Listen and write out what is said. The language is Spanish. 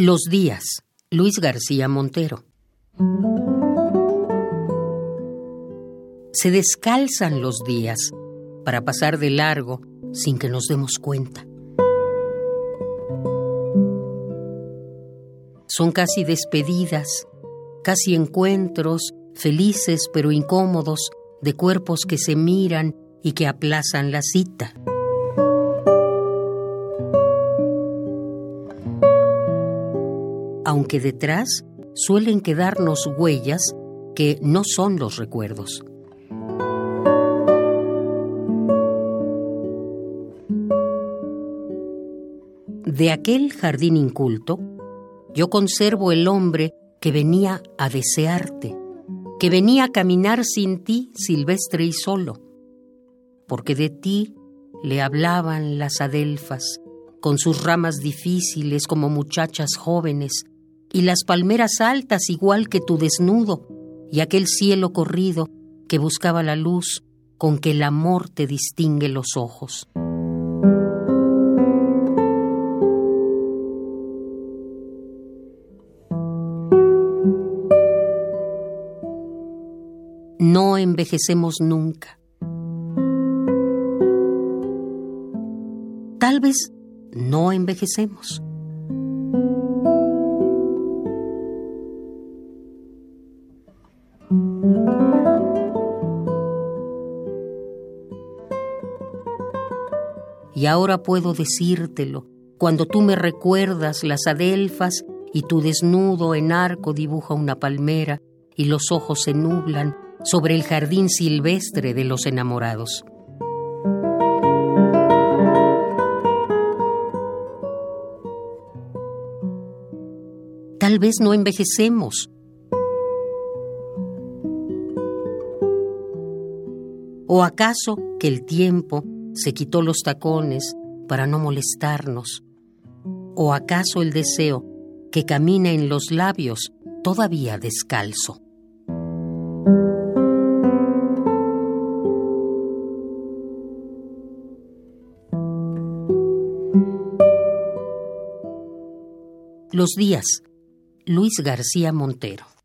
Los días, Luis García Montero. Se descalzan los días para pasar de largo sin que nos demos cuenta. Son casi despedidas, casi encuentros, felices pero incómodos, de cuerpos que se miran y que aplazan la cita. Aunque detrás suelen quedarnos huellas que no son los recuerdos. De aquel jardín inculto, yo conservo el hombre que venía a desearte, que venía a caminar sin ti, silvestre y solo, porque de ti le hablaban las adelfas, con sus ramas difíciles como muchachas jóvenes, y las palmeras altas igual que tu desnudo, y aquel cielo corrido que buscaba la luz con que el amor te distingue los ojos. No envejecemos nunca. Tal vez no envejecemos. Y ahora puedo decírtelo, cuando tú me recuerdas las adelfas y tu desnudo en arco dibuja una palmera y los ojos se nublan sobre el jardín silvestre de los enamorados. Tal vez no envejecemos. ¿O acaso que el tiempo se quitó los tacones para no molestarnos? ¿O acaso el deseo que camina en los labios todavía descalzo? Los días. Luis García Montero.